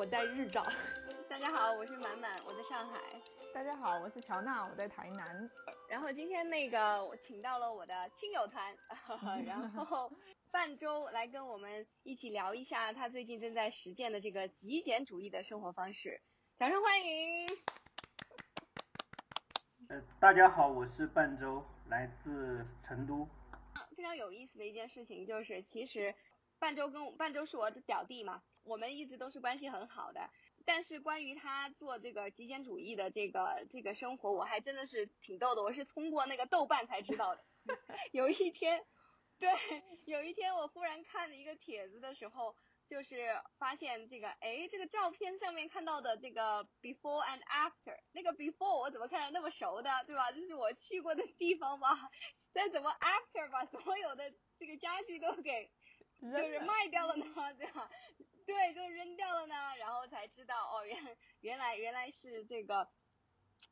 我在日照。大家好，我是满满，我在上海。大家好，我是乔娜，我在台南。然后今天那个我请到了我的亲友团，然后 半周来跟我们一起聊一下他最近正在实践的这个极简主义的生活方式。掌声欢迎！呃，大家好，我是半周，来自成都。非常有意思的一件事情就是，其实半周跟半周是我的表弟嘛，我们一直都是关系很好的。但是关于他做这个极简主义的这个这个生活，我还真的是挺逗的。我是通过那个豆瓣才知道的。有一天，对，有一天我忽然看了一个帖子的时候，就是发现这个，哎，这个照片上面看到的这个 before and after，那个 before 我怎么看着那么熟的，对吧？这是我去过的地方吧。但怎么 after 把所有的这个家具都给就是卖掉了呢？对吧？对，就扔掉了呢。然后才知道哦，原原来原来是这个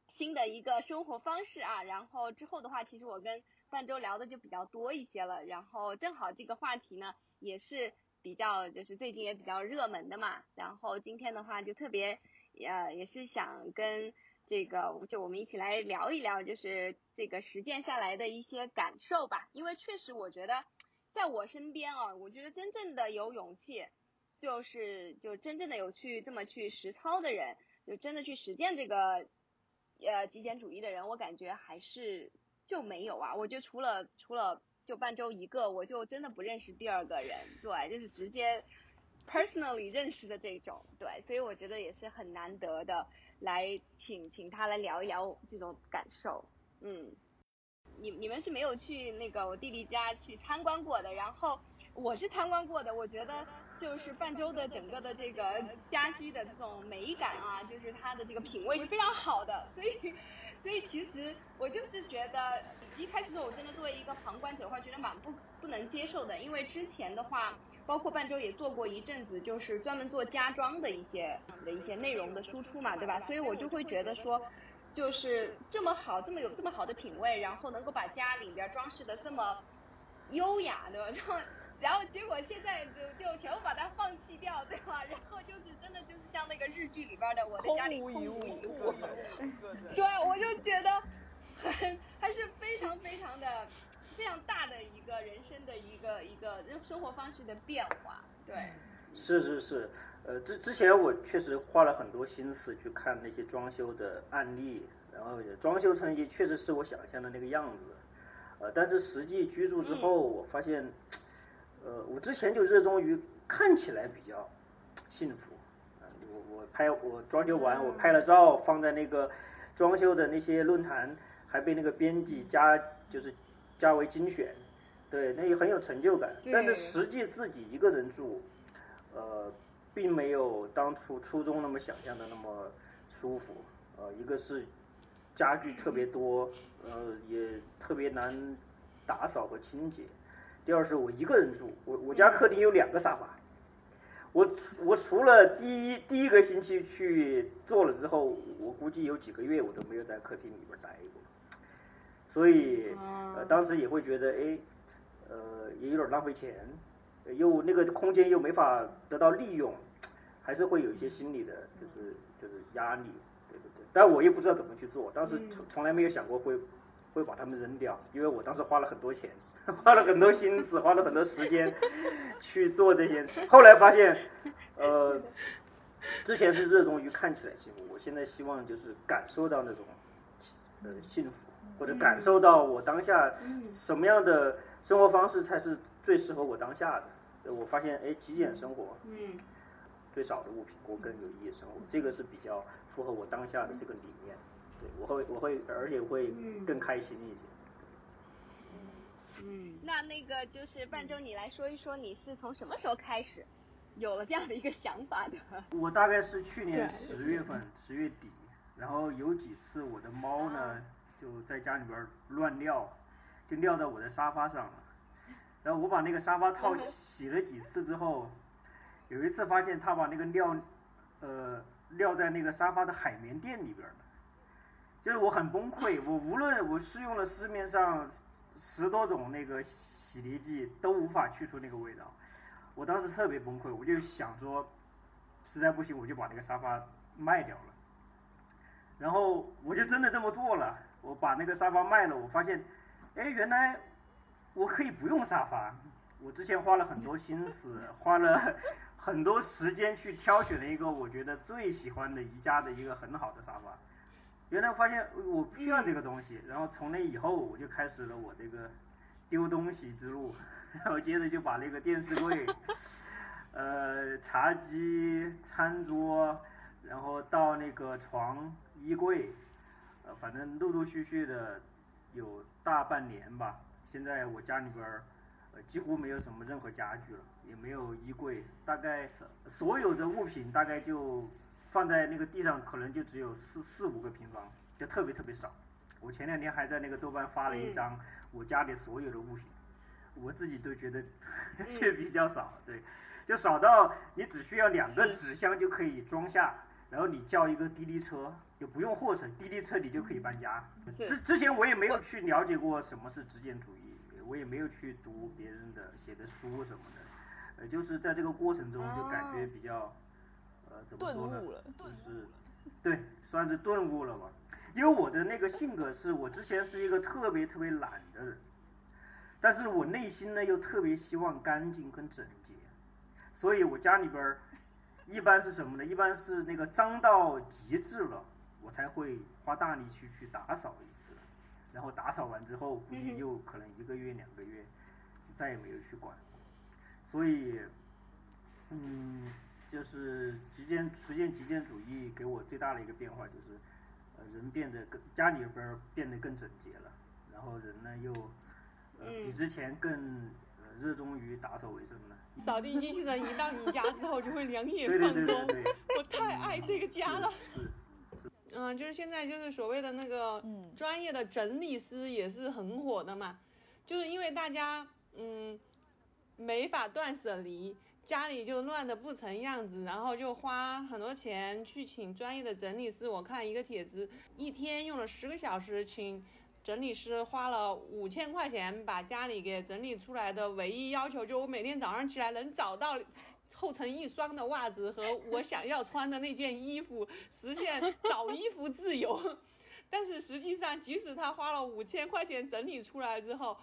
新的一个生活方式啊。然后之后的话，其实我跟半周聊的就比较多一些了。然后正好这个话题呢，也是比较就是最近也比较热门的嘛。然后今天的话就特别呃，也是想跟。这个就我们一起来聊一聊，就是这个实践下来的一些感受吧。因为确实，我觉得在我身边啊，我觉得真正的有勇气，就是就真正的有去这么去实操的人，就真的去实践这个呃极简主义的人，我感觉还是就没有啊。我觉得除了除了就半周一个，我就真的不认识第二个人。对，就是直接 personally 认识的这种。对，所以我觉得也是很难得的。来，请请他来聊一聊这种感受。嗯，你你们是没有去那个我弟弟家去参观过的，然后我是参观过的。我觉得就是半周的整个的这个家居的这种美感啊，就是它的这个品味是非常好的。所以，所以其实我就是觉得一开始的时候，我真的作为一个旁观者的话，觉得蛮不不能接受的，因为之前的话。包括半周也做过一阵子，就是专门做家装的一些的一些内容的输出嘛，对吧？所以我就会觉得说，就是这么好，这么有这么好的品味，然后能够把家里边装饰的这么优雅，对吧？然 后然后结果现在就就全部把它放弃掉，对吧？然后就是真的就是像那个日剧里边的我的家里空无一物，对，我就觉得很还是非常非常的。非常大的一个人生的一个一个生活方式的变化，对，是是是，呃，之之前我确实花了很多心思去看那些装修的案例，然后装修成也确实是我想象的那个样子，呃，但是实际居住之后，我发现，呃，我之前就热衷于看起来比较幸福，我我拍我装修完我拍了照放在那个装修的那些论坛，还被那个编辑加就是。加为精选，对，那也很有成就感。但是实际自己一个人住，呃，并没有当初初中那么想象的那么舒服。呃，一个是家具特别多，呃，也特别难打扫和清洁。第二是我一个人住，我我家客厅有两个沙发。我我除了第一第一个星期去做了之后，我估计有几个月我都没有在客厅里边待过。所以，呃，当时也会觉得，哎，呃，也有点浪费钱，又那个空间又没法得到利用，还是会有一些心理的，就是就是压力，对对对。但我又不知道怎么去做，当时从从来没有想过会会把它们扔掉，因为我当时花了很多钱，花了很多心思，花了很多时间 去做这些。后来发现，呃，之前是热衷于看起来幸福，我现在希望就是感受到那种，呃，幸福。或者感受到我当下什么样的生活方式才是最适合我当下的？我发现，哎，极简生活，嗯，最少的物品过更有意义的生活，这个是比较符合我当下的这个理念。对，我会，我会，而且会更开心一些。嗯，那那个就是半周，你来说一说，你是从什么时候开始有了这样的一个想法的？我大概是去年十月份，十月底，然后有几次我的猫呢。就在家里边乱尿，就尿在我的沙发上了。然后我把那个沙发套洗了几次之后，有一次发现它把那个尿，呃，尿在那个沙发的海绵垫里边了。就是我很崩溃，我无论我试用了市面上十多种那个洗涤剂，都无法去除那个味道。我当时特别崩溃，我就想说，实在不行我就把那个沙发卖掉了。然后我就真的这么做了，我把那个沙发卖了，我发现，哎，原来我可以不用沙发。我之前花了很多心思，花了很多时间去挑选了一个我觉得最喜欢的宜家的一个很好的沙发。原来发现我不需要这个东西，然后从那以后我就开始了我这个丢东西之路，然后接着就把那个电视柜、呃茶几、餐桌，然后到那个床。衣柜，呃，反正陆陆续续的有大半年吧。现在我家里边儿，呃，几乎没有什么任何家具了，也没有衣柜，大概所有的物品大概就放在那个地上，可能就只有四四五个平方，就特别特别少。我前两天还在那个豆瓣发了一张我家里所有的物品，我自己都觉得 却比较少，对，就少到你只需要两个纸箱就可以装下。然后你叫一个滴滴车，就不用货车，滴滴车你就可以搬家。之之前我也没有去了解过什么是极简主义，我也没有去读别人的写的书什么的，呃，就是在这个过程中就感觉比较，呃，怎么说呢？就是，对，算是顿悟了吧。因为我的那个性格是我之前是一个特别特别懒的人，但是我内心呢又特别希望干净跟整洁，所以我家里边儿。一般是什么呢？一般是那个脏到极致了，我才会花大力气去打扫一次，然后打扫完之后，估计又可能一个月两个月，就再也没有去管。所以，嗯，就是极简实现极简主义给我最大的一个变化就是，呃，人变得更家里边变得更整洁了，然后人呢又，呃，比之前更。热衷于打扫卫生了。扫地机器人一到你家之后就会两眼放光，我太爱这个家了。嗯，就是现在就是所谓的那个专业的整理师也是很火的嘛，就是因为大家嗯没法断舍离，家里就乱的不成样子，然后就花很多钱去请专业的整理师。我看一个帖子，一天用了十个小时请。整理师花了五千块钱把家里给整理出来的，唯一要求就我每天早上起来能找到凑成一双的袜子和我想要穿的那件衣服，实现找衣服自由。但是实际上，即使他花了五千块钱整理出来之后，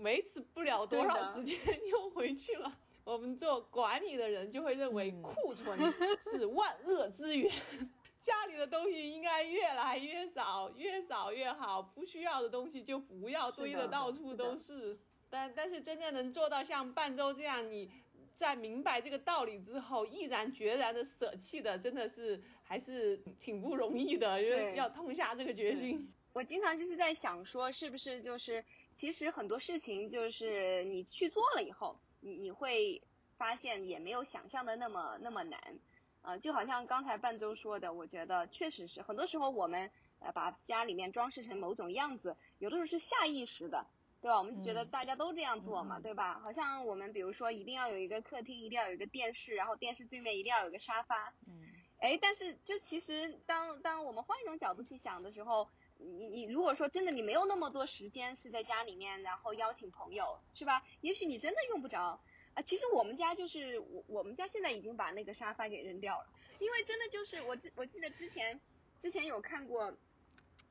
维持不了多少时间 又回去了。我们做管理的人就会认为库存是万恶之源。家里的东西应该越来越少，越少越好。不需要的东西就不要堆的到处都是。但但是真正能做到像半周这样，你在明白这个道理之后，毅然决然的舍弃的，真的是还是挺不容易的，因为要痛下这个决心。我经常就是在想说，是不是就是其实很多事情就是你去做了以后，你你会发现也没有想象的那么那么难。呃，就好像刚才半周说的，我觉得确实是，很多时候我们呃把家里面装饰成某种样子，有的时候是下意识的，对吧？我们觉得大家都这样做嘛，对吧？好像我们比如说一定要有一个客厅，一定要有一个电视，然后电视对面一定要有一个沙发，嗯，哎，但是就其实当当我们换一种角度去想的时候，你你如果说真的你没有那么多时间是在家里面，然后邀请朋友，是吧？也许你真的用不着。啊，其实我们家就是我，我们家现在已经把那个沙发给扔掉了，因为真的就是我，我记得之前之前有看过，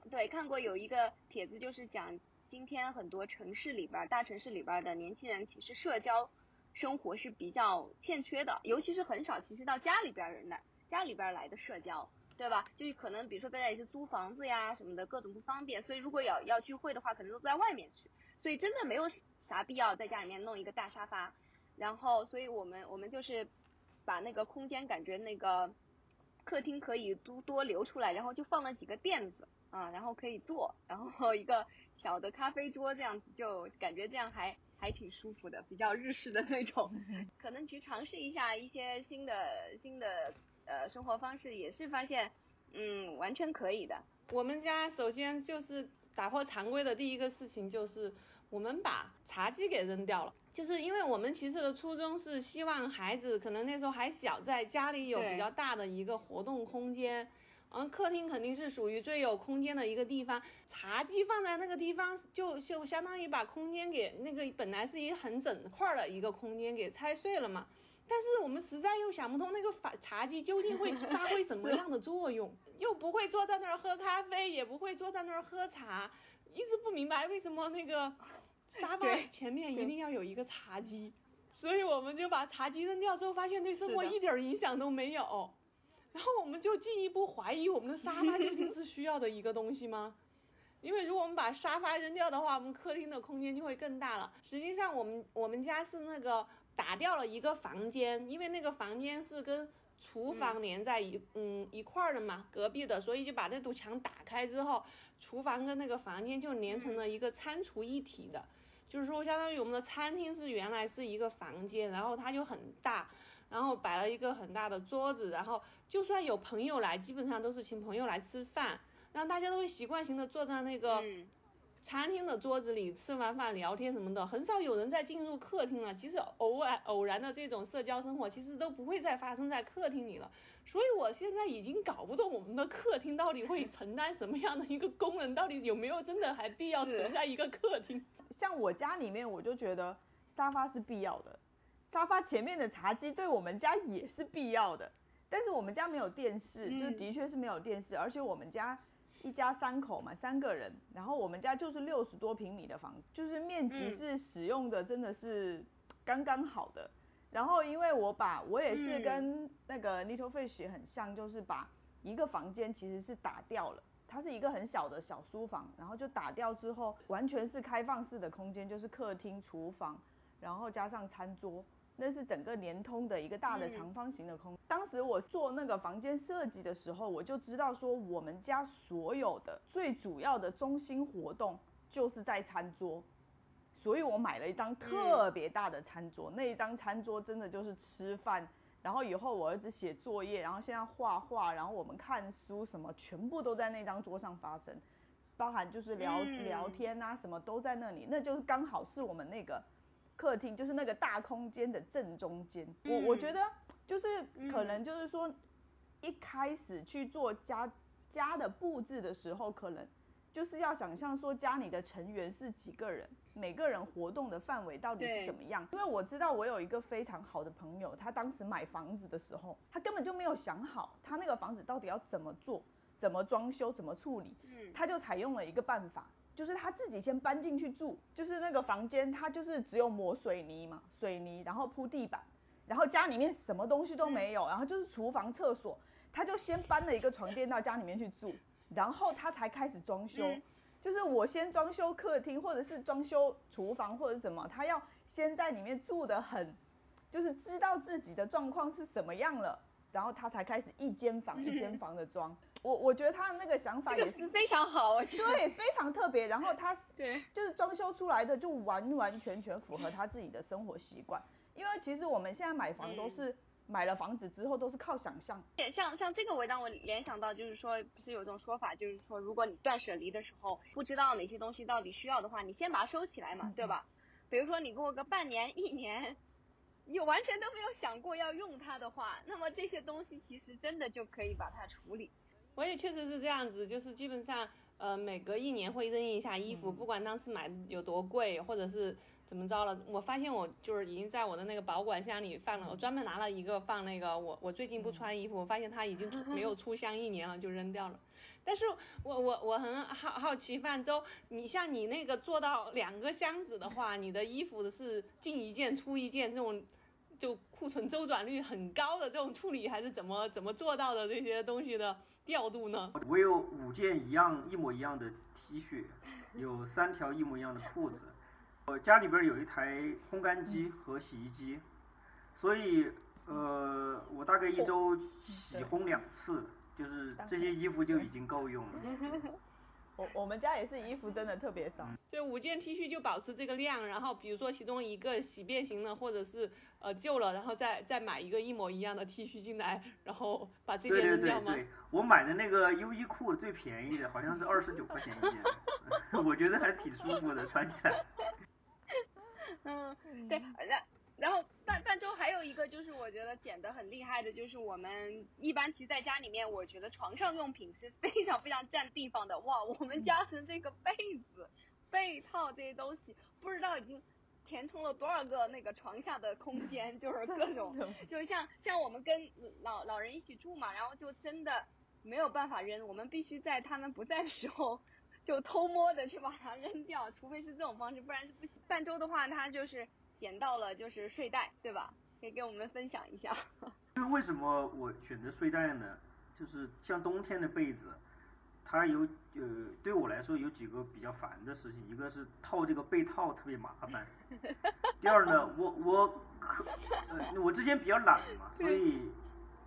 对，看过有一个帖子，就是讲今天很多城市里边，大城市里边的年轻人其实社交生活是比较欠缺的，尤其是很少其实到家里边人的家里边来的社交，对吧？就可能比如说大家也是租房子呀什么的，各种不方便，所以如果要要聚会的话，可能都在外面去，所以真的没有啥必要在家里面弄一个大沙发。然后，所以我们我们就是把那个空间感觉那个客厅可以多多留出来，然后就放了几个垫子啊，然后可以坐，然后一个小的咖啡桌这样子，就感觉这样还还挺舒服的，比较日式的那种。可能去尝试一下一些新的新的呃生活方式，也是发现嗯完全可以的。我们家首先就是打破常规的第一个事情就是。我们把茶几给扔掉了，就是因为我们其实的初衷是希望孩子可能那时候还小，在家里有比较大的一个活动空间。嗯，客厅肯定是属于最有空间的一个地方，茶几放在那个地方，就就相当于把空间给那个本来是一很整块的一个空间给拆碎了嘛。但是我们实在又想不通那个法茶几究竟会发挥什么样的作用，又不会坐在那儿喝咖啡，也不会坐在那儿喝茶，一直不明白为什么那个沙发前面一定要有一个茶几，所以我们就把茶几扔掉之后，发现对生活一点影响都没有，然后我们就进一步怀疑我们的沙发究竟是需要的一个东西吗？因为如果我们把沙发扔掉的话，我们客厅的空间就会更大了。实际上，我们我们家是那个打掉了一个房间，因为那个房间是跟厨房连在一嗯一块儿的嘛，隔壁的，所以就把那堵墙打开之后，厨房跟那个房间就连成了一个餐厨一体的，就是说相当于我们的餐厅是原来是一个房间，然后它就很大，然后摆了一个很大的桌子，然后就算有朋友来，基本上都是请朋友来吃饭。然后大家都会习惯性的坐在那个餐厅的桌子里吃完饭聊天什么的，很少有人再进入客厅了。其实偶尔偶然的这种社交生活，其实都不会再发生在客厅里了。所以我现在已经搞不懂我们的客厅到底会承担什么样的一个功能，到底有没有真的还必要存在一个客厅？像我家里面，我就觉得沙发是必要的，沙发前面的茶几对我们家也是必要的。但是我们家没有电视，就的确是没有电视，而且我们家。一家三口嘛，三个人，然后我们家就是六十多平米的房，就是面积是使用的真的是刚刚好的。然后因为我把我也是跟那个 Little Fish 很像，就是把一个房间其实是打掉了，它是一个很小的小书房，然后就打掉之后，完全是开放式的空间，就是客厅、厨房，然后加上餐桌。那是整个联通的一个大的长方形的空。当时我做那个房间设计的时候，我就知道说我们家所有的最主要的中心活动就是在餐桌，所以我买了一张特别大的餐桌。那一张餐桌真的就是吃饭，然后以后我儿子写作业，然后现在画画，然后我们看书什么，全部都在那张桌上发生，包含就是聊聊天啊什么都在那里，那就是刚好是我们那个。客厅就是那个大空间的正中间，我我觉得就是可能就是说，一开始去做家家的布置的时候，可能就是要想象说家里的成员是几个人，每个人活动的范围到底是怎么样。因为我知道我有一个非常好的朋友，他当时买房子的时候，他根本就没有想好他那个房子到底要怎么做、怎么装修、怎么处理，他就采用了一个办法。就是他自己先搬进去住，就是那个房间，他就是只有抹水泥嘛，水泥，然后铺地板，然后家里面什么东西都没有，然后就是厨房、厕所，他就先搬了一个床垫到家里面去住，然后他才开始装修。就是我先装修客厅，或者是装修厨房或者什么，他要先在里面住的很，就是知道自己的状况是什么样了，然后他才开始一间房一间房的装。我我觉得他的那个想法也是非常好，我觉得对非常特别。然后他 对就是装修出来的就完完全全符合他自己的生活习惯。因为其实我们现在买房都是买了房子之后都是靠想象。像像这个，我让我联想到就是说，不是有一种说法，就是说如果你断舍离的时候不知道哪些东西到底需要的话，你先把它收起来嘛，对吧？比如说你过个半年一年，你完全都没有想过要用它的话，那么这些东西其实真的就可以把它处理。我也确实是这样子，就是基本上，呃，每隔一年会扔一下衣服，不管当时买的有多贵，或者是怎么着了。我发现我就是已经在我的那个保管箱里放了，我专门拿了一个放那个我我最近不穿衣服，我发现它已经没有出箱一年了，就扔掉了。但是我我我很好好奇，范周，你像你那个做到两个箱子的话，你的衣服是进一件出一件这种。就库存周转率很高的这种处理，还是怎么怎么做到的这些东西的调度呢？我有五件一样一模一样的 T 恤，有三条一模一样的裤子。我家里边有一台烘干机和洗衣机，所以呃，我大概一周洗烘两次，就是这些衣服就已经够用了。我我们家也是衣服真的特别少，就五件 T 恤就保持这个量，然后比如说其中一个洗变形了，或者是呃旧了，然后再再买一个一模一样的 T 恤进来，然后把这件扔掉吗？对对对，我买的那个优衣库最便宜的，好像是二十九块钱一件，我觉得还挺舒服的，穿起来。嗯，对，然然后半半周还有一个就是我觉得剪得很厉害的，就是我们一般其实在家里面，我觉得床上用品是非常非常占地方的。哇，我们家的这个被子、被套这些东西，不知道已经填充了多少个那个床下的空间，就是 各种，就像像我们跟老老人一起住嘛，然后就真的没有办法扔，我们必须在他们不在的时候就偷摸的去把它扔掉，除非是这种方式，不然是不行。半周的话，他就是捡到了就是睡袋，对吧？可以给我们分享一下。就是为什么我选择睡袋呢？就是像冬天的被子。它有呃，对我来说有几个比较烦的事情，一个是套这个被套特别麻烦，第二呢，我我可呃我之前比较懒嘛，所以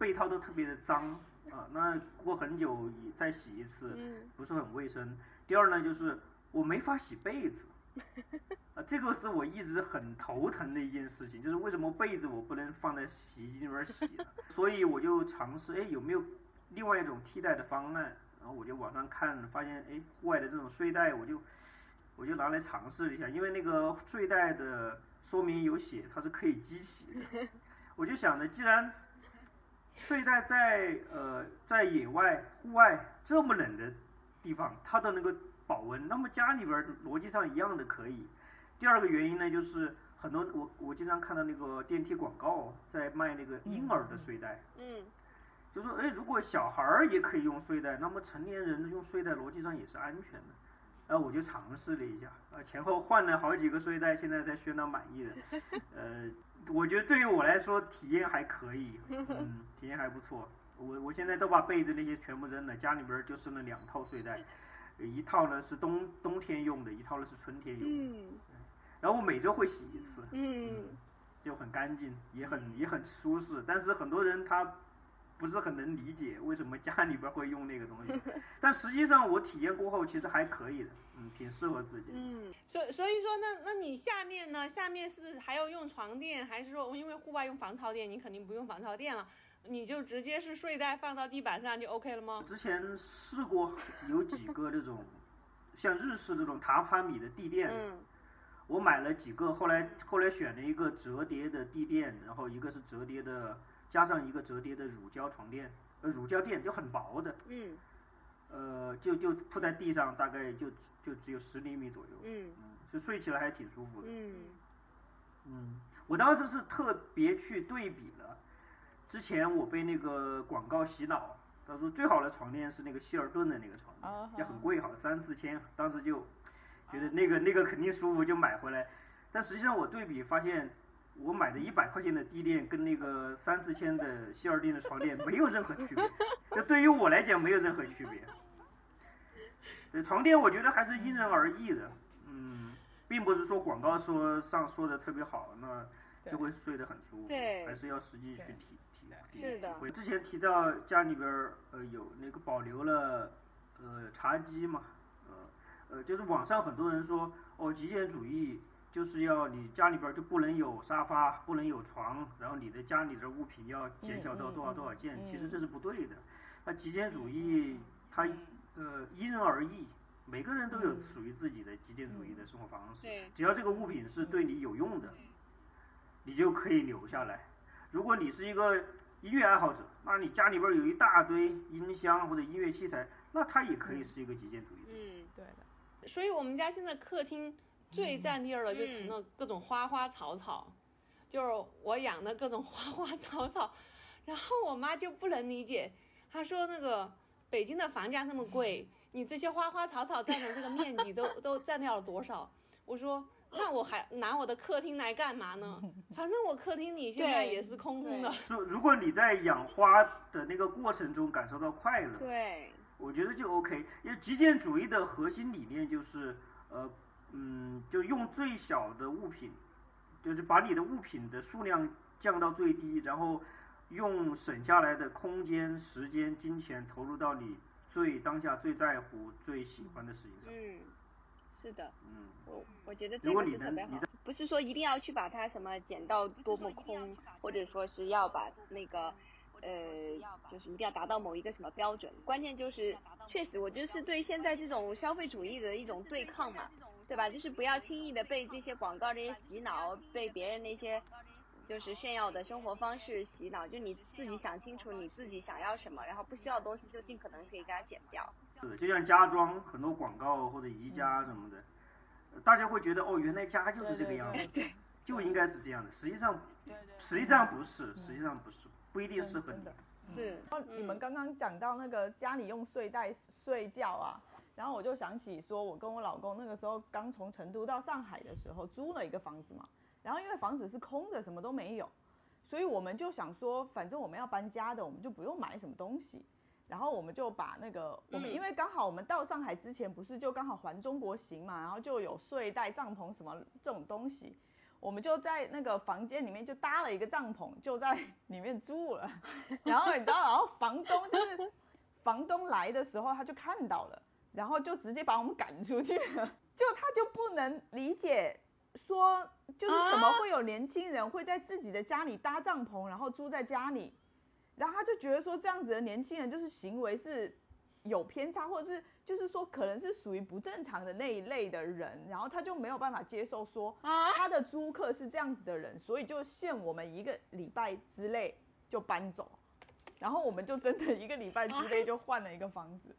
被套都特别的脏啊，那过很久再洗一次不是很卫生。第二呢，就是我没法洗被子，啊，这个是我一直很头疼的一件事情，就是为什么被子我不能放在洗衣机里边洗呢？所以我就尝试，哎，有没有另外一种替代的方案？然后我就网上看，发现哎，户外的这种睡袋，我就我就拿来尝试一下，因为那个睡袋的说明有写它是可以机洗的，我就想着，既然睡袋在呃在野外户外这么冷的地方它都能够保温，那么家里边逻辑上一样的可以。第二个原因呢，就是很多我我经常看到那个电梯广告在卖那个婴儿的睡袋。嗯。就说哎，如果小孩儿也可以用睡袋，那么成年人用睡袋逻辑上也是安全的。然后我就尝试了一下，呃，前后换了好几个睡袋，现在在宣到满意的。呃，我觉得对于我来说体验还可以，嗯，体验还不错。我我现在都把被子那些全部扔了，家里边就剩了两套睡袋，一套呢是冬冬天用的，一套呢是春天用的。嗯。然后我每周会洗一次。嗯。就很干净，也很也很舒适，但是很多人他。不是很能理解为什么家里边会用那个东西，但实际上我体验过后其实还可以的，嗯，挺适合自己。嗯，所所以说那那你下面呢？下面是还要用床垫，还是说因为户外用防潮垫，你肯定不用防潮垫了，你就直接是睡袋放到地板上就 OK 了吗？之前试过有几个这种像日式这种榻榻米的地垫，我买了几个，后来后来选了一个折叠的地垫，然后一个是折叠的。加上一个折叠的乳胶床垫，呃，乳胶垫就很薄的，嗯，呃，就就铺在地上，大概就就只有十厘米左右，嗯，就睡起来还挺舒服的，嗯，嗯，我当时是特别去对比了，之前我被那个广告洗脑，他说最好的床垫是那个希尔顿的那个床垫，也很贵，好像三四千，当时就觉得那个那个肯定舒服，就买回来，但实际上我对比发现。我买的一百块钱的地垫跟那个三四千的希尔顿的床垫没有任何区别，这对于我来讲没有任何区别。对床垫，我觉得还是因人而异的，嗯，并不是说广告说上说的特别好，那就会睡得很舒服，还是要实际去体是的。我之前提到家里边呃有那个保留了呃茶几嘛，呃呃就是网上很多人说哦极简主义。就是要你家里边就不能有沙发，不能有床，然后你的家里的物品要减小到多少多少件，其实这是不对的。那极简主义它呃因人而异，每个人都有属于自己的极简主义的生活方式。只要这个物品是对你有用的，你就可以留下来。如果你是一个音乐爱好者，那你家里边有一大堆音箱或者音乐器材，那它也可以是一个极简主义。嗯，对的。所以我们家现在客厅。最占地儿的就成了各种花花草草，就是我养的各种花花草草，然后我妈就不能理解，她说那个北京的房价那么贵，你这些花花草草占的这个面积都 都占掉了多少？我说那我还拿我的客厅来干嘛呢？反正我客厅里现在也是空空的。就如果你在养花的那个过程中感受到快乐，对，我觉得就 OK。因为极简主义的核心理念就是呃。嗯，就用最小的物品，就是把你的物品的数量降到最低，然后用省下来的空间、时间、金钱投入到你最当下最在乎、最喜欢的事情上。嗯，是的。嗯，我我觉得这个是特别好。不是说一定要去把它什么减到多么空，或者说是要把那个呃，就是一定要达到某一个什么标准。关键就是，确实，我觉得是对现在这种消费主义的一种对抗嘛。对吧？就是不要轻易的被这些广告这些洗脑，被别人那些就是炫耀的生活方式洗脑。就你自己想清楚你自己想要什么，然后不需要的东西就尽可能可以给它减掉。是，就像家装很多广告或者宜家什么的，大家会觉得哦，原来家就是这个样子，就应该是这样的。实际上，实际上不是，实际上不是，不一定适合你。是。你们刚刚讲到那个家里用睡袋睡觉啊，然后我就想起说，我跟我老公那个时候刚从成都到上海的时候，租了一个房子嘛，然后因为房子是空的，什么都没有，所以我们就想说，反正我们要搬家的，我们就不用买什么东西。然后我们就把那个我们，因为刚好我们到上海之前不是就刚好环中国行嘛，然后就有睡袋、帐篷什么这种东西，我们就在那个房间里面就搭了一个帐篷，就在里面住了。然后你知道，然后房东就是 房东来的时候他就看到了，然后就直接把我们赶出去了。就他就不能理解说，就是怎么会有年轻人会在自己的家里搭帐篷，然后住在家里。然后他就觉得说这样子的年轻人就是行为是有偏差，或者是就是说可能是属于不正常的那一类的人，然后他就没有办法接受说他的租客是这样子的人，所以就限我们一个礼拜之内就搬走，然后我们就真的一个礼拜之内就换了一个房子，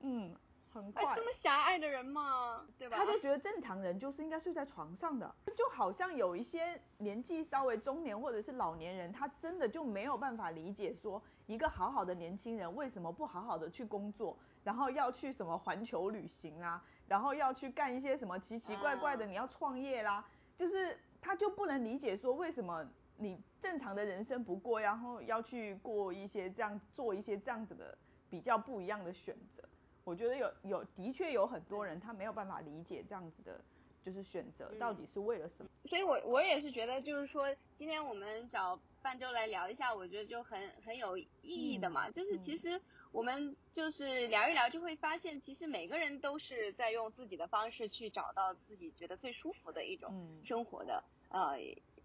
嗯。很快，这么狭隘的人嘛？对吧？他就觉得正常人就是应该睡在床上的，就好像有一些年纪稍微中年或者是老年人，他真的就没有办法理解说，一个好好的年轻人为什么不好好的去工作，然后要去什么环球旅行啦，然后要去干一些什么奇奇怪怪的，你要创业啦，就是他就不能理解说，为什么你正常的人生不过，然后要去过一些这样做一些这样子的比较不一样的选择。我觉得有有的确有很多人他没有办法理解这样子的，就是选择到底是为了什么。所以，我我也是觉得，就是说，今天我们找半周来聊一下，我觉得就很很有意义的嘛。就是其实我们就是聊一聊，就会发现，其实每个人都是在用自己的方式去找到自己觉得最舒服的一种生活的，呃，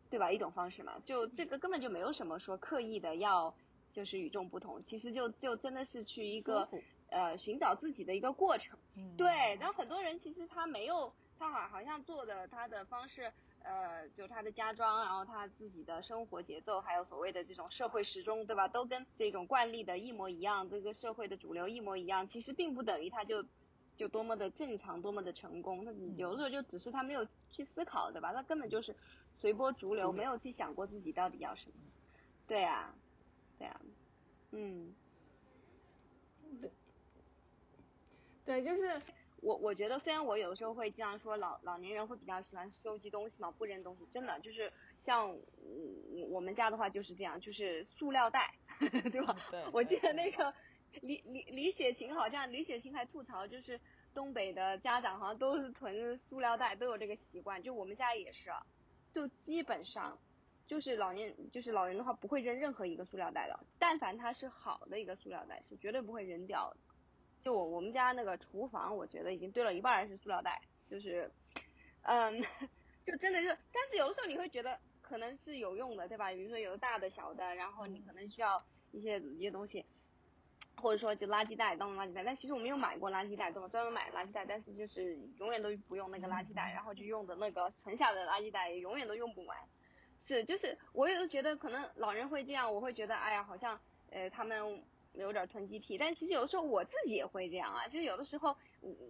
对吧？一种方式嘛。就这个根本就没有什么说刻意的要就是与众不同，其实就就真的是去一个。呃，寻找自己的一个过程，对。然后很多人其实他没有，他好好像做的他的方式，呃，就他的家装，然后他自己的生活节奏，还有所谓的这种社会时钟，对吧？都跟这种惯例的一模一样，这个社会的主流一模一样。其实并不等于他就就多么的正常，多么的成功。他有的时候就只是他没有去思考，对吧？他根本就是随波逐流，没有去想过自己到底要什么。对啊，对啊，嗯。对，就是我我觉得，虽然我有的时候会经常说老老年人会比较喜欢收集东西嘛，不扔东西，真的就是像我我们家的话就是这样，就是塑料袋，对吧？对。我记得那个李李李雪琴好像李雪琴还吐槽，就是东北的家长好像都是囤塑料袋，都有这个习惯，就我们家也是，就基本上就是老年就是老人的话不会扔任何一个塑料袋的，但凡它是好的一个塑料袋，是绝对不会扔掉的。就我我们家那个厨房，我觉得已经堆了一半是塑料袋，就是，嗯，就真的是，但是有的时候你会觉得可能是有用的，对吧？比如说有大的小的，然后你可能需要一些一些东西，或者说就垃圾袋当垃圾袋，但其实我没有买过垃圾袋，对吧？专门买垃圾袋，但是就是永远都不用那个垃圾袋，然后就用的那个存下的垃圾袋也永远都用不完，是就是我有时候觉得可能老人会这样，我会觉得哎呀，好像呃他们。有点囤积癖，但其实有的时候我自己也会这样啊，就是有的时候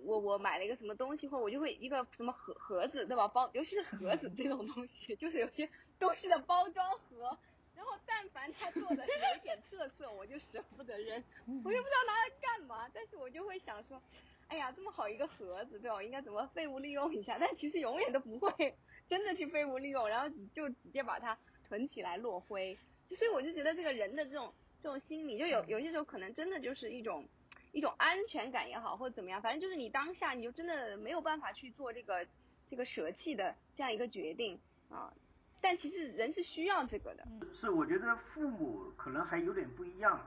我我买了一个什么东西，或者我就会一个什么盒盒子，对吧？包，尤其是盒子这种东西，就是有些东西的包装盒，然后但凡它做的有一点 特色，我就舍不得扔，我又不知道拿来干嘛，但是我就会想说，哎呀，这么好一个盒子，对吧？应该怎么废物利用一下？但其实永远都不会真的去废物利用，然后就直接把它囤起来落灰。就所以我就觉得这个人的这种。这种心理就有有些时候可能真的就是一种一种安全感也好，或者怎么样，反正就是你当下你就真的没有办法去做这个这个舍弃的这样一个决定啊。但其实人是需要这个的。是，我觉得父母可能还有点不一样，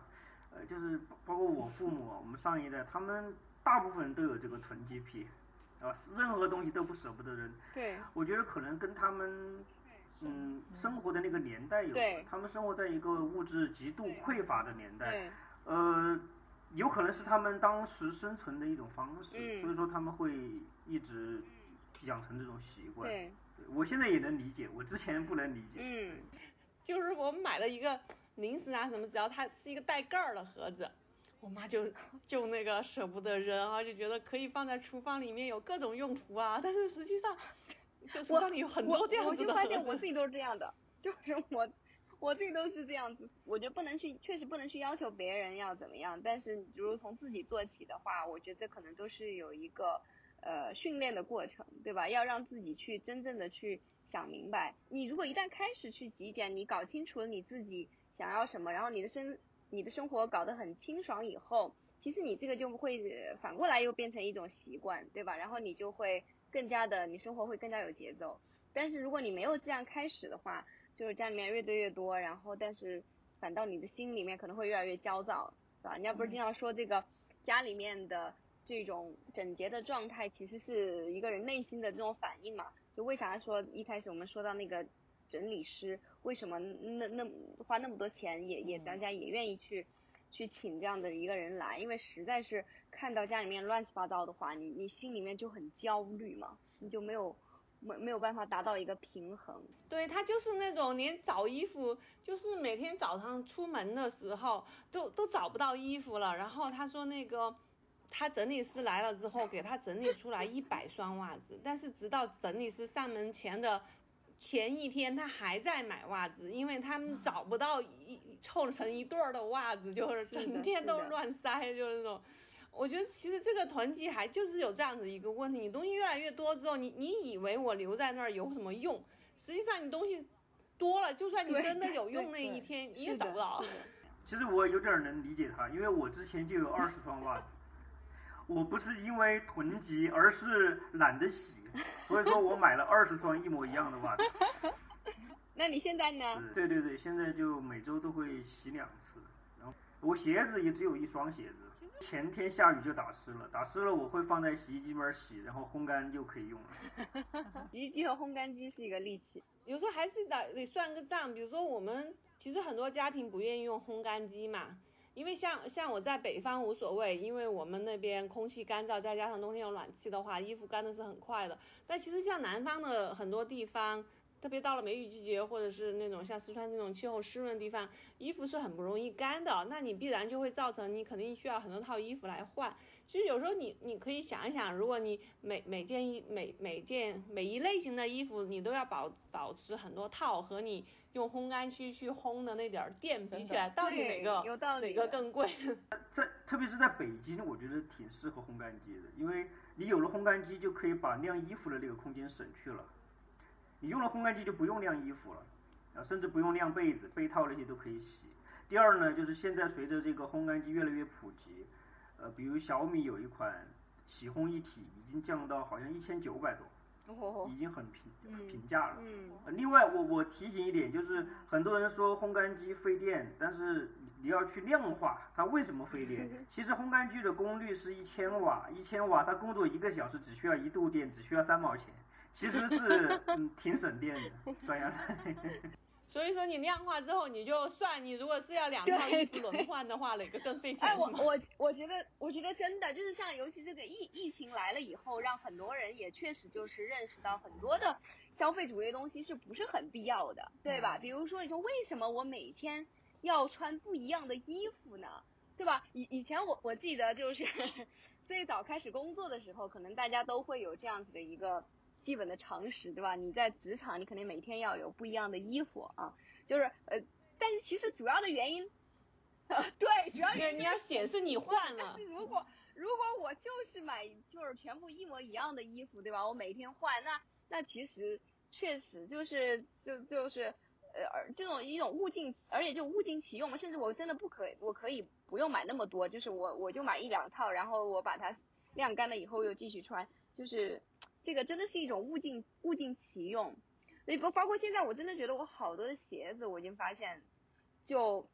呃，就是包括我父母，我们上一代，他们大部分人都有这个囤积癖，啊，任何东西都不舍不得扔。对。我觉得可能跟他们。嗯，生活的那个年代有，他们生活在一个物质极度匮乏的年代，呃，有可能是他们当时生存的一种方式，所以说他们会一直养成这种习惯。对，我现在也能理解，我之前不能理解。嗯，就是我们买了一个零食啊什么，只要它是一个带盖儿的盒子，我妈就就那个舍不得扔啊，就觉得可以放在厨房里面有各种用途啊。但是实际上，就厨房里有很多这样子的我就发现我自己都是这样的，就是我我自己都是这样子。我觉得不能去，确实不能去要求别人要怎么样。但是，如果从自己做起的话，我觉得这可能都是有一个呃训练的过程，对吧？要让自己去真正的去想明白。你如果一旦开始去极简，你搞清楚了你自己想要什么，然后你的生。你的生活搞得很清爽以后，其实你这个就会反过来又变成一种习惯，对吧？然后你就会更加的，你生活会更加有节奏。但是如果你没有这样开始的话，就是家里面越堆越多，然后但是反倒你的心里面可能会越来越焦躁，对吧？人家不是经常说这个家里面的这种整洁的状态，其实是一个人内心的这种反应嘛？就为啥说一开始我们说到那个。整理师为什么那那花那么多钱也也大家也愿意去去请这样的一个人来？因为实在是看到家里面乱七八糟的话，你你心里面就很焦虑嘛，你就没有没没有办法达到一个平衡。对他就是那种连找衣服，就是每天早上出门的时候都都找不到衣服了。然后他说那个他整理师来了之后给他整理出来一百双袜子，但是直到整理师上门前的。前一天他还在买袜子，因为他们找不到一凑成一对儿的袜子，就是整天都乱塞，就是那种。我觉得其实这个囤积还就是有这样子一个问题，你东西越来越多之后，你你以为我留在那儿有什么用？实际上你东西多了，就算你真的有用那一天，你也找不到。其实我有点能理解他，因为我之前就有二十双袜子，我不是因为囤积，而是懒得洗。所以说我买了二十双一模一样的袜子。那你现在呢？对对对，现在就每周都会洗两次。然后我鞋子也只有一双鞋子，前天下雨就打湿了，打湿了我会放在洗衣机里边洗，然后烘干就可以用了。洗衣机和烘干机是一个利器，有时候还是得得算个账。比如说我们其实很多家庭不愿意用烘干机嘛。因为像像我在北方无所谓，因为我们那边空气干燥，再加上冬天有暖气的话，衣服干的是很快的。但其实像南方的很多地方，特别到了梅雨季节，或者是那种像四川这种气候湿润的地方，衣服是很不容易干的。那你必然就会造成你肯定需要很多套衣服来换。其实有时候你你可以想一想，如果你每每件衣每每件每一类型的衣服你都要保保持很多套和你。用烘干机去烘的那点儿电比起来，到底哪个哪个更贵？在特别是在北京，我觉得挺适合烘干机的，因为你有了烘干机，就可以把晾衣服的那个空间省去了。你用了烘干机就不用晾衣服了，啊，甚至不用晾被子、被套那些都可以洗。第二呢，就是现在随着这个烘干机越来越普及，呃，比如小米有一款洗烘一体，已经降到好像一千九百多。已经很平平价了。嗯。另外，我我提醒一点，就是很多人说烘干机费电，但是你要去量化它为什么费电。其实烘干机的功率是一千瓦，一千瓦它工作一个小时只需要一度电，只需要三毛钱，其实是嗯挺省电的，算下来。所以说你量化之后，你就算你如果是要两套衣服轮换的话，哪个更费钱？哎，我我我觉得，我觉得真的就是像，尤其这个疫疫情来了以后，让很多人也确实就是认识到很多的消费主义东西是不是很必要的，对吧？比如说你说为什么我每天要穿不一样的衣服呢？对吧？以以前我我记得就是 最早开始工作的时候，可能大家都会有这样子的一个。基本的常识，对吧？你在职场，你肯定每天要有不一样的衣服啊。就是呃，但是其实主要的原因，呃，对，主要原因你要显示你换了。但是如果如果我就是买就是全部一模一样的衣服，对吧？我每天换，那那其实确实就是就就是呃，这种一种物尽，而且就物尽其用嘛。甚至我真的不可，我可以不用买那么多，就是我我就买一两套，然后我把它晾干了以后又继续穿，就是。这个真的是一种物尽物尽其用，也不包括现在，我真的觉得我好多的鞋子，我已经发现，就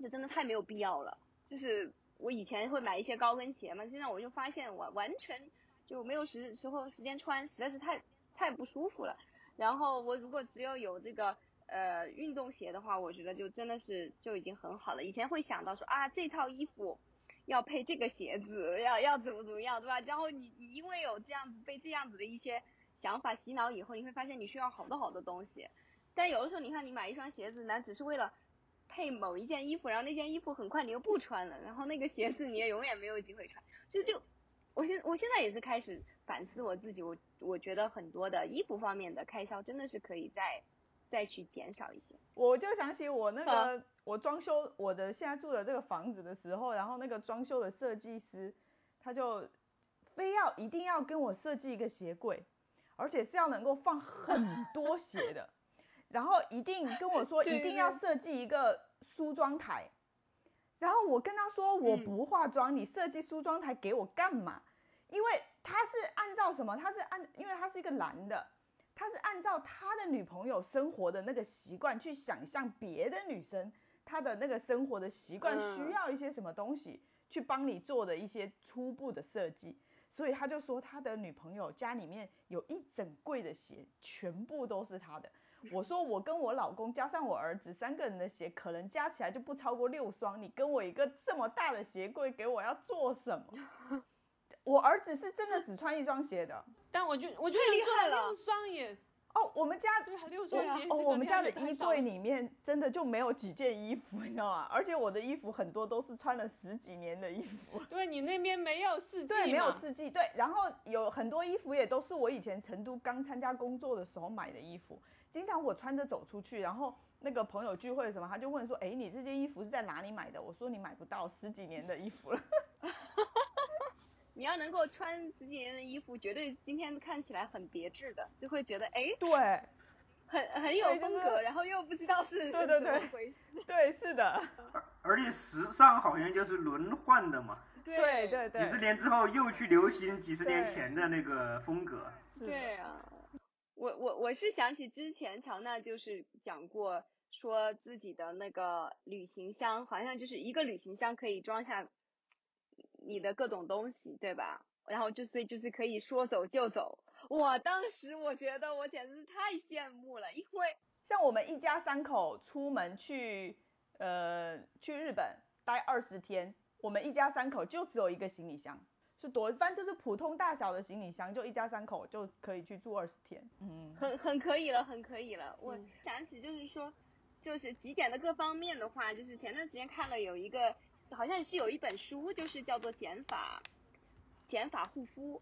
就真的太没有必要了。就是我以前会买一些高跟鞋嘛，现在我就发现我完全就没有时时候时间穿，实在是太太不舒服了。然后我如果只有有这个呃运动鞋的话，我觉得就真的是就已经很好了。以前会想到说啊这套衣服。要配这个鞋子，要要怎么怎么样，对吧？然后你你因为有这样子被这样子的一些想法洗脑以后，你会发现你需要好多好多东西。但有的时候，你看你买一双鞋子，那只是为了配某一件衣服，然后那件衣服很快你又不穿了，然后那个鞋子你也永远没有机会穿。就就，我现我现在也是开始反思我自己，我我觉得很多的衣服方面的开销真的是可以再再去减少一些。我就想起我那个我装修我的现在住的这个房子的时候，然后那个装修的设计师他就非要一定要跟我设计一个鞋柜。而且是要能够放很多鞋的，然后一定跟我说 一定要设计一个梳妆台，然后我跟他说我不化妆，你设计梳妆台给我干嘛？因为他是按照什么？他是按，因为他是一个男的，他是按照他的女朋友生活的那个习惯去想象别的女生她的那个生活的习惯需要一些什么东西去帮你做的一些初步的设计。所以他就说他的女朋友家里面有一整柜的鞋，全部都是他的。我说我跟我老公加上我儿子三个人的鞋，可能加起来就不超过六双。你跟我一个这么大的鞋柜给我要做什么？我儿子是真的只穿一双鞋的，但我就我觉得厉害了，六双也。哦，我们家对，六双鞋。哦，我们家的衣柜里面真的就没有几件衣服，你知道吗？而且我的衣服很多都是穿了十几年的衣服。对你那边没有四季对，没有四季。对，然后有很多衣服也都是我以前成都刚参加工作的时候买的衣服，经常我穿着走出去，然后那个朋友聚会什么，他就问说：“哎，你这件衣服是在哪里买的？”我说：“你买不到十几年的衣服了。” 你要能够穿十几年的衣服，绝对今天看起来很别致的，就会觉得哎，对，很很有风格，然后又不知道是对对对回事，对是的，而且时尚好像就是轮换的嘛，对对对，几十年之后又去流行几十年前的那个风格，对啊，我我我是想起之前乔娜就是讲过，说自己的那个旅行箱好像就是一个旅行箱可以装下。你的各种东西，对吧？然后就所以就是可以说走就走。我，当时我觉得我简直是太羡慕了，因为像我们一家三口出门去，呃，去日本待二十天，我们一家三口就只有一个行李箱，是多，反正就是普通大小的行李箱，就一家三口就可以去住二十天。嗯，很很可以了，很可以了。我想起就是说，就是极简的各方面的话，就是前段时间看了有一个。好像是有一本书，就是叫做减法，减法护肤，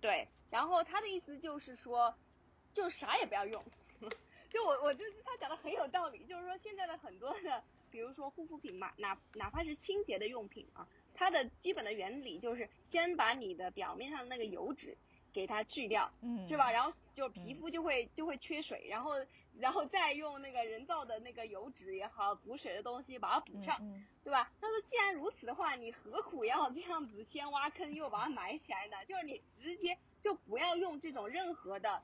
对。然后他的意思就是说，就啥也不要用。就我我就是他讲的很有道理，就是说现在的很多的，比如说护肤品嘛，哪哪怕是清洁的用品啊，它的基本的原理就是先把你的表面上的那个油脂给它去掉，嗯，是吧？然后就皮肤就会就会缺水，然后。然后再用那个人造的那个油脂也好，补水的东西把它补上，对吧？他说，既然如此的话，你何苦要这样子先挖坑又把它埋起来呢？就是你直接就不要用这种任何的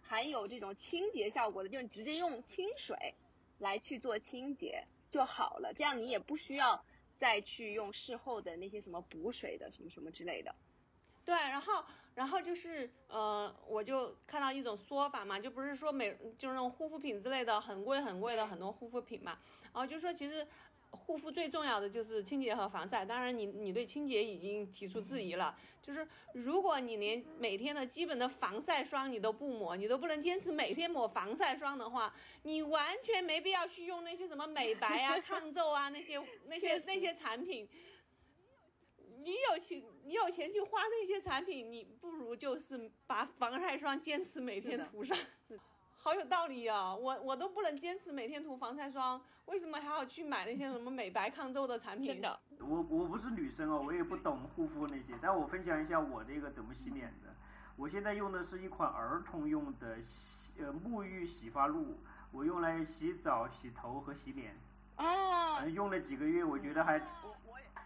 含有这种清洁效果的，就直接用清水来去做清洁就好了。这样你也不需要再去用事后的那些什么补水的什么什么之类的。对，然后。然后就是，呃，我就看到一种说法嘛，就不是说美，就是那种护肤品之类的很贵很贵的很多护肤品嘛，然后就说其实护肤最重要的就是清洁和防晒。当然，你你对清洁已经提出质疑了，就是如果你连每天的基本的防晒霜你都不抹，你都不能坚持每天抹防晒霜的话，你完全没必要去用那些什么美白啊、抗皱啊那些那些那些产品。你有钱，你有钱去花那些产品，你不如就是把防晒霜坚持每天涂上，好有道理啊！我我都不能坚持每天涂防晒霜，为什么还要去买那些什么美白抗皱的产品？真的，我我不是女生哦，我也不懂护肤那些，但我分享一下我这个怎么洗脸的。我现在用的是一款儿童用的洗呃沐浴洗发露，我用来洗澡、洗头和洗脸。哦。用了几个月，我觉得还。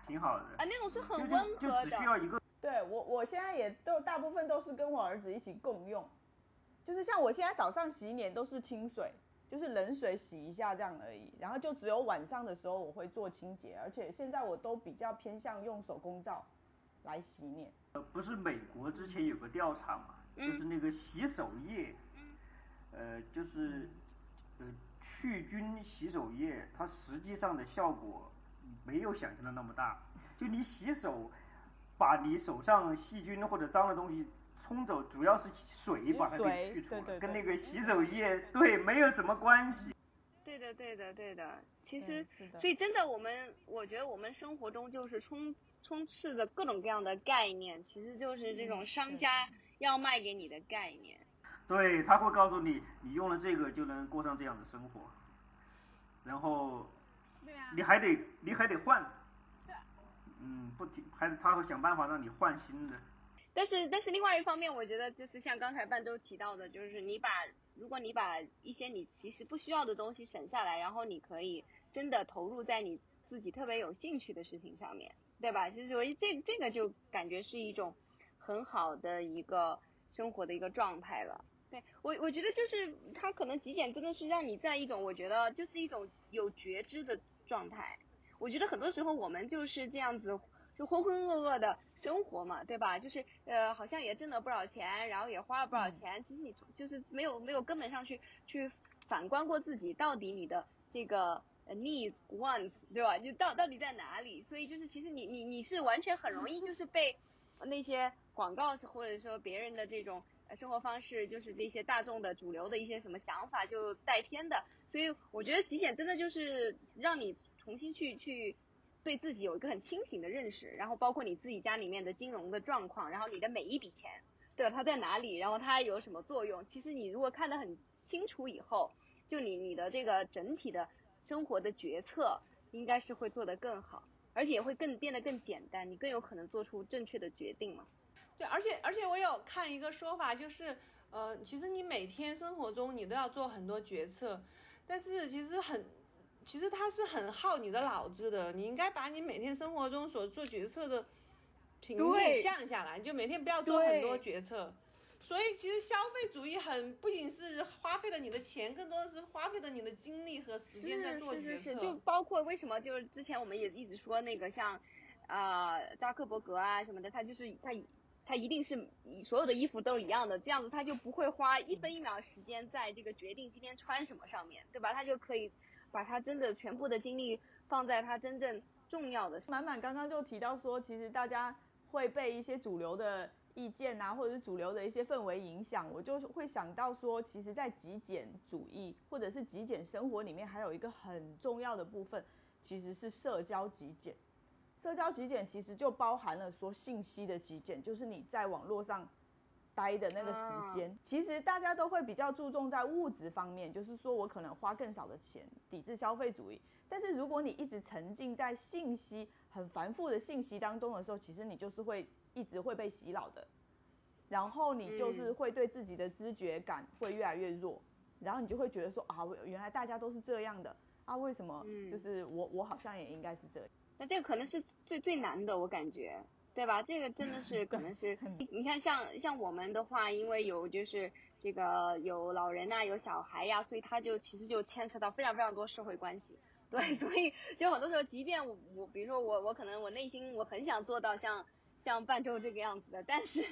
挺好的啊，那种是很温和的。就只需要一个。对我，我现在也都大部分都是跟我儿子一起共用，就是像我现在早上洗脸都是清水，就是冷水洗一下这样而已。然后就只有晚上的时候我会做清洁，而且现在我都比较偏向用手工皂来洗脸。呃，不是美国之前有个调查嘛，就是那个洗手液，呃，就是呃去菌洗手液，它实际上的效果。没有想象的那么大，就你洗手，把你手上细菌或者脏的东西冲走，主要是水把它给去除了，跟那个洗手液对没有什么关系。对对的，对的，对的。其实，所以真的，我们我觉得我们生活中就是充充斥着各种各样的概念，其实就是这种商家要卖给你的概念。对，他会告诉你，你用了这个就能过上这样的生活，然后，对啊，你还得你还得换，嗯，不停，还他会想办法让你换新的。但是但是另外一方面，我觉得就是像刚才半周提到的，就是你把如果你把一些你其实不需要的东西省下来，然后你可以真的投入在你自己特别有兴趣的事情上面，对吧？就是说这这个就感觉是一种很好的一个生活的一个状态了。对我我觉得就是它可能极简真的是让你在一种我觉得就是一种有觉知的状态。我觉得很多时候我们就是这样子。就浑浑噩噩的生活嘛，对吧？就是呃，好像也挣了不少钱，然后也花了不少钱。其实你就是没有没有根本上去去反观过自己，到底你的这个 needs wants 对吧？就到到底在哪里？所以就是其实你你你是完全很容易就是被那些广告或者说别人的这种生活方式，就是这些大众的主流的一些什么想法就带偏的。所以我觉得极简真的就是让你重新去去。对自己有一个很清醒的认识，然后包括你自己家里面的金融的状况，然后你的每一笔钱，对吧？它在哪里？然后它有什么作用？其实你如果看得很清楚以后，就你你的这个整体的生活的决策应该是会做得更好，而且也会更变得更简单，你更有可能做出正确的决定嘛？对，而且而且我有看一个说法，就是呃，其实你每天生活中你都要做很多决策，但是其实很。其实它是很耗你的脑子的，你应该把你每天生活中所做决策的频率降下来，就每天不要做很多决策。所以其实消费主义很不仅是花费了你的钱，更多的是花费了你的精力和时间在做决策。就包括为什么就是之前我们也一直说那个像，啊扎克伯格啊什么的，他就是他他一定是所有的衣服都是一样的，这样子他就不会花一分一秒时间在这个决定今天穿什么上面对吧？他就可以。把他真的全部的精力放在他真正重要的。满满刚刚就提到说，其实大家会被一些主流的意见啊，或者是主流的一些氛围影响。我就会想到说，其实，在极简主义或者是极简生活里面，还有一个很重要的部分，其实是社交极简。社交极简其实就包含了说信息的极简，就是你在网络上。待的那个时间，其实大家都会比较注重在物质方面，就是说我可能花更少的钱，抵制消费主义。但是如果你一直沉浸在信息很繁复的信息当中的时候，其实你就是会一直会被洗脑的，然后你就是会对自己的知觉感会越来越弱，然后你就会觉得说啊，原来大家都是这样的啊，为什么就是我我好像也应该是这样？那这个可能是最最难的，我感觉。对吧？这个真的是可能是，你看像像我们的话，因为有就是这个有老人呐，有小孩呀，所以他就其实就牵扯到非常非常多社会关系。对，所以就很多时候，即便我我比如说我我可能我内心我很想做到像像伴奏这个样子的，但是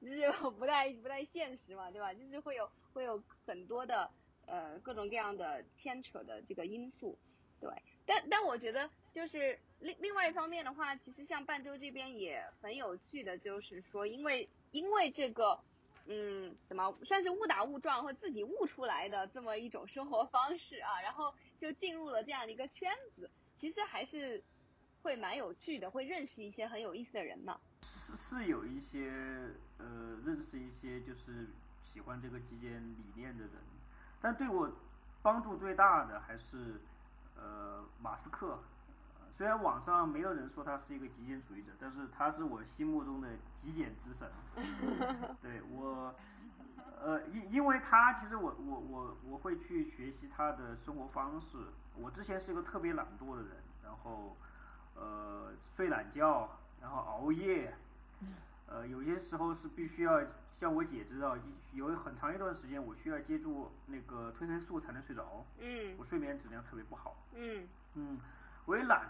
就是不太不太现实嘛，对吧？就是会有会有很多的呃各种各样的牵扯的这个因素，对。但但我觉得就是另另外一方面的话，其实像半洲这边也很有趣的，就是说因为因为这个，嗯，怎么算是误打误撞或自己悟出来的这么一种生活方式啊，然后就进入了这样的一个圈子，其实还是会蛮有趣的，会认识一些很有意思的人嘛。是是有一些呃认识一些就是喜欢这个极简理念的人，但对我帮助最大的还是。呃，马斯克，虽然网上没有人说他是一个极简主义者，但是他是我心目中的极简之神。对我，呃，因因为他其实我我我我会去学习他的生活方式。我之前是一个特别懒惰的人，然后呃睡懒觉，然后熬夜，呃有些时候是必须要。像我姐知道，有很长一段时间我需要借助那个褪黑素才能睡着。嗯。我睡眠质量特别不好。嗯。嗯，我也懒，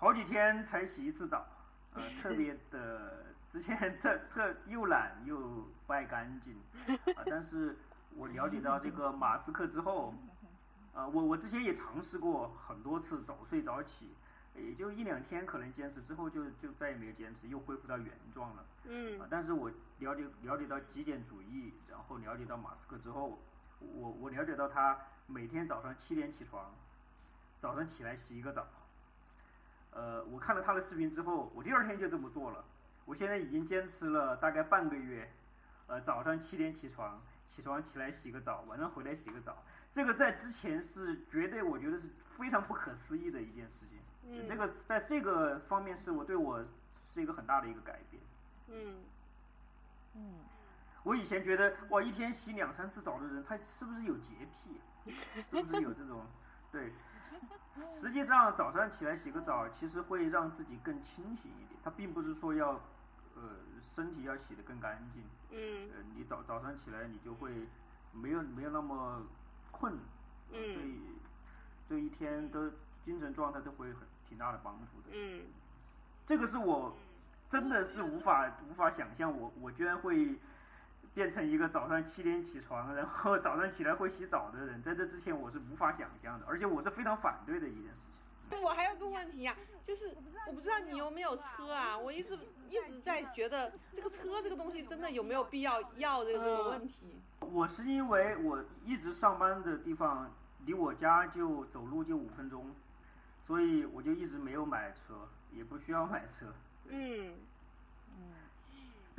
好几天才洗一次澡，呃，特别的，之前特特又懒又不爱干净。啊，但是我了解到这个马斯克之后，啊，我我之前也尝试过很多次早睡早起。也就一两天可能坚持之后就就再也没有坚持，又恢复到原状了。嗯。啊，但是我了解了解到极简主义，然后了解到马斯克之后，我我了解到他每天早上七点起床，早上起来洗一个澡。呃，我看了他的视频之后，我第二天就这么做了。我现在已经坚持了大概半个月，呃，早上七点起床，起床起来洗个澡，晚上回来洗个澡。这个在之前是绝对，我觉得是非常不可思议的一件事情。嗯。这个在这个方面是我对我是一个很大的一个改变。嗯。嗯。我以前觉得哇，一天洗两三次澡的人，他是不是有洁癖？是不是有这种？对。实际上早上起来洗个澡，其实会让自己更清醒一点。它并不是说要，呃，身体要洗得更干净。嗯。呃，你早早上起来，你就会没有没有那么困。嗯。对，对一天的精神状态都会很挺大的帮助的。嗯。这个是我真的是无法无法想象，我我居然会。变成一个早上七点起床，然后早上起来会洗澡的人，在这之前我是无法想象的，而且我是非常反对的一件事情。我还有个问题呀，就是我不知道你有没有车啊？我一直一直在觉得这个车这个东西真的有没有必要要的这个问题。我是因为我一直上班的地方离我家就走路就五分钟，所以我就一直没有买车，也不需要买车。嗯。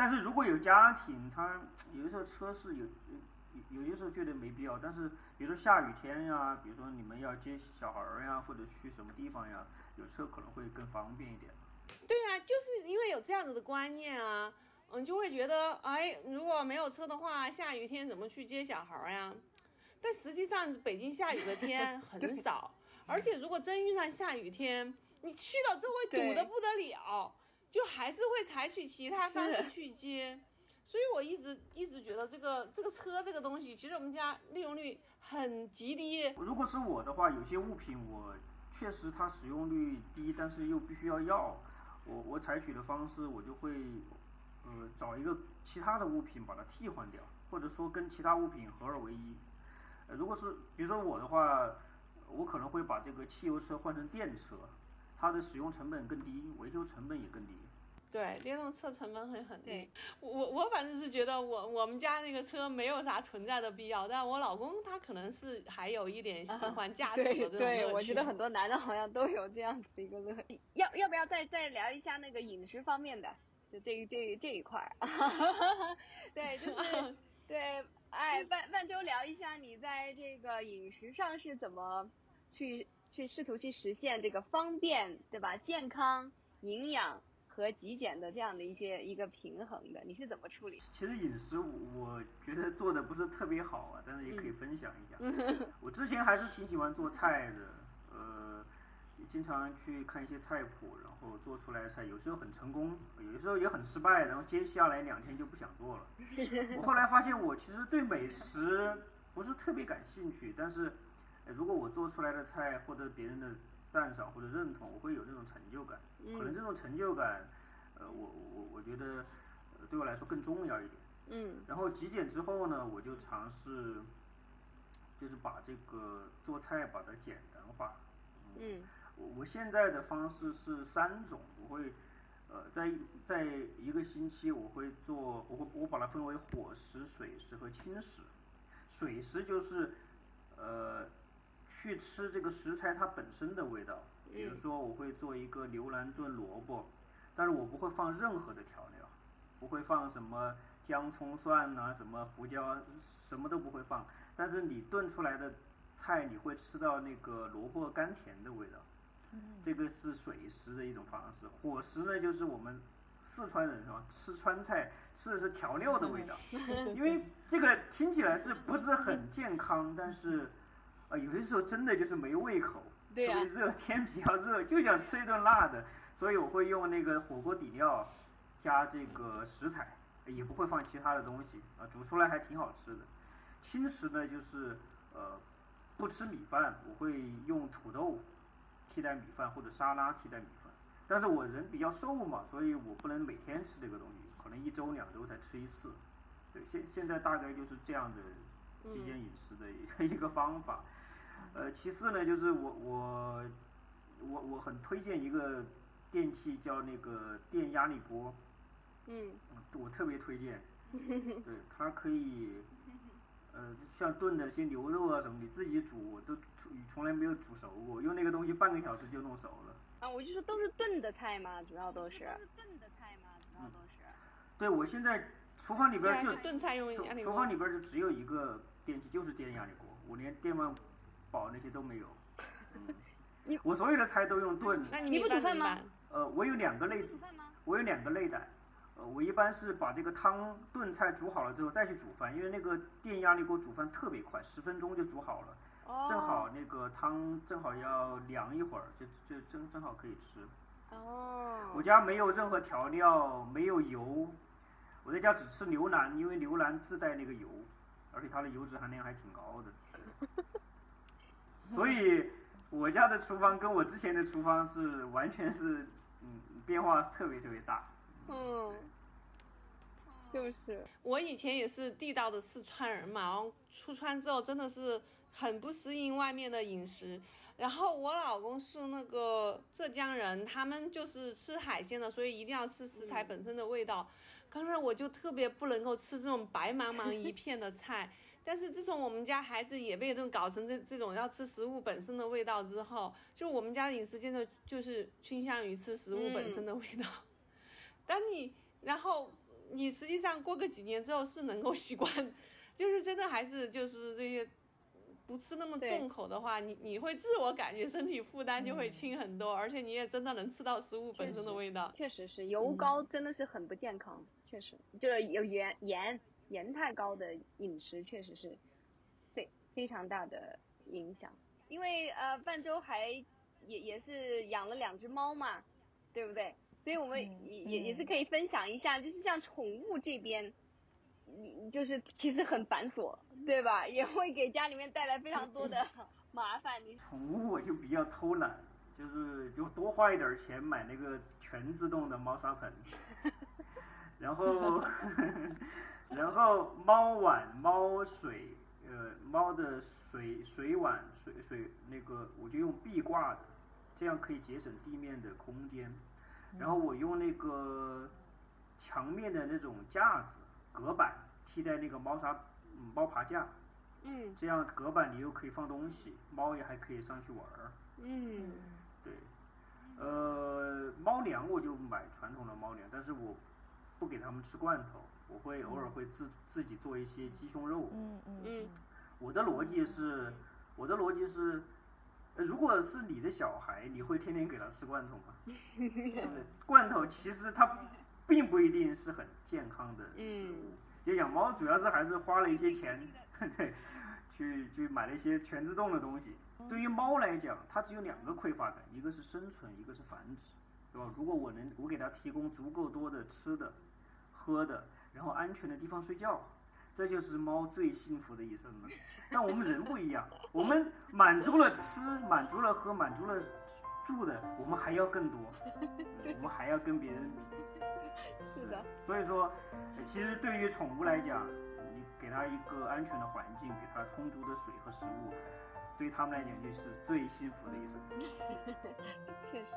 但是如果有家庭，他有的时候车是有有有些时候觉得没必要。但是比如说下雨天呀，比如说你们要接小孩儿呀，或者去什么地方呀，有车可能会更方便一点。对啊，就是因为有这样子的观念啊，嗯，就会觉得哎，如果没有车的话，下雨天怎么去接小孩儿呀？但实际上北京下雨的天 很少，而且如果真遇上下雨天，你去到周围堵得不得了。就还是会采取其他方式去接，所以我一直一直觉得这个这个车这个东西，其实我们家利用率很极低。如果是我的话，有些物品我确实它使用率低，但是又必须要要，我我采取的方式我就会，呃，找一个其他的物品把它替换掉，或者说跟其他物品合二为一。呃，如果是比如说我的话，我可能会把这个汽油车换成电车。它的使用成本更低，维修成本也更低。对，电动车成本会很低。我我反正是觉得我我们家那个车没有啥存在的必要，但我老公他可能是还有一点喜欢驾 驶的这种乐趣。对，我觉得很多男的好像都有这样子的一个乐。要要不要再再聊一下那个饮食方面的？就这这这一块儿。对，就是 对，哎，万万周聊一下你在这个饮食上是怎么去。去试图去实现这个方便，对吧？健康、营养和极简的这样的一些一个平衡的，你是怎么处理？其实饮食我觉得做的不是特别好啊，但是也可以分享一下。我之前还是挺喜欢做菜的，呃，经常去看一些菜谱，然后做出来的菜有时候很成功，有的时候也很失败，然后接下来两天就不想做了。我后来发现我其实对美食不是特别感兴趣，但是。如果我做出来的菜获得别人的赞赏或者认同，我会有这种成就感。可能这种成就感，呃，我我我觉得对我来说更重要一点。嗯。然后极简之后呢，我就尝试，就是把这个做菜把它简单化。嗯。我我现在的方式是三种，我会呃在在一个星期我会做，我会我把它分为火食、水食和轻食。水食就是呃。去吃这个食材它本身的味道，比如说我会做一个牛腩炖萝卜，但是我不会放任何的调料，不会放什么姜葱蒜呐，什么胡椒，什么都不会放。但是你炖出来的菜，你会吃到那个萝卜甘甜的味道。这个是水食的一种方式。火食呢，就是我们四川人是吧？吃川菜吃的是调料的味道，因为这个听起来是不是很健康？但是。啊，有些时候真的就是没胃口，特别热天比较热，就想吃一顿辣的，所以我会用那个火锅底料加这个食材，也不会放其他的东西，啊，煮出来还挺好吃的。轻食呢，就是呃不吃米饭，我会用土豆替代米饭或者沙拉替代米饭。但是我人比较瘦嘛，所以我不能每天吃这个东西，可能一周两周才吃一次。对，现现在大概就是这样的极简饮食的一个方法。呃，其次呢，就是我我我我很推荐一个电器，叫那个电压力锅。嗯。我特别推荐。对，它可以，呃，呃，像炖的些牛肉啊什么，你自己煮都从来没有煮熟过，用那个东西半个小时就弄熟了。啊，我就说都是炖的菜嘛，主要都是。都是炖的菜嘛，主要都是。对，我现在厨房里边就炖菜用压力锅。厨房里边就只有一个电器，就是电压力锅，我连电饭煲那些都没有。你我所有的菜都用炖。那你不煮饭吗？呃，我有两个类，我有两个类的。呃，我一般是把这个汤炖菜煮好了之后再去煮饭，因为那个电压力锅煮饭特别快，十分钟就煮好了。正好那个汤正好要凉一会儿，就就正正好可以吃。哦。我家没有任何调料，没有油，我在家只吃牛腩，因为牛腩自带那个油，而且它的油脂含量还挺高的。所以我家的厨房跟我之前的厨房是完全是嗯变化特别特别大。嗯。就是。我以前也是地道的四川人嘛，然后出川之后真的是。很不适应外面的饮食，然后我老公是那个浙江人，他们就是吃海鲜的，所以一定要吃食材本身的味道。刚才我就特别不能够吃这种白茫茫一片的菜，但是自从我们家孩子也被这种搞成这这种要吃食物本身的味道之后，就我们家饮食真的就是倾向于吃食物本身的味道。当你然后你实际上过个几年之后是能够习惯，就是真的还是就是这些。不吃那么重口的话，你你会自我感觉身体负担就会轻很多，而且你也真的能吃到食物本身的味道。确实是油高真的是很不健康，确实就是有盐盐盐太高的饮食确实是非非常大的影响。因为呃半周还也也是养了两只猫嘛，对不对？所以我们也也也是可以分享一下，就是像宠物这边。你就是其实很繁琐，对吧？也会给家里面带来非常多的 麻烦。你宠物我就比较偷懒，就是就多花一点钱买那个全自动的猫砂盆，然后 然后猫碗、猫水，呃，猫的水水碗、水水那个我就用壁挂的，这样可以节省地面的空间。然后我用那个墙面的那种架子。隔板替代那个猫砂猫爬架，嗯，这样隔板你又可以放东西，猫也还可以上去玩儿，嗯，对，呃，猫粮我就买传统的猫粮，但是我不给它们吃罐头，我会偶尔会自自己做一些鸡胸肉，嗯嗯，我的逻辑是，我的逻辑是，如果是你的小孩，你会天天给他吃罐头吗？罐头其实它。并不一定是很健康的食物。就养猫主要是还是花了一些钱，对，去去买了一些全自动的东西。对于猫来讲，它只有两个匮乏感，一个是生存，一个是繁殖，对吧？如果我能我给它提供足够多的吃的、喝的，然后安全的地方睡觉，这就是猫最幸福的一生了。但我们人不一样，我们满足了吃，满足了喝，满足了住的，我们还要更多，我们还要跟别人比。是的，所以说，其实对于宠物来讲，你给它一个安全的环境，给它充足的水和食物，对他们来讲就是最幸福的一生。确实。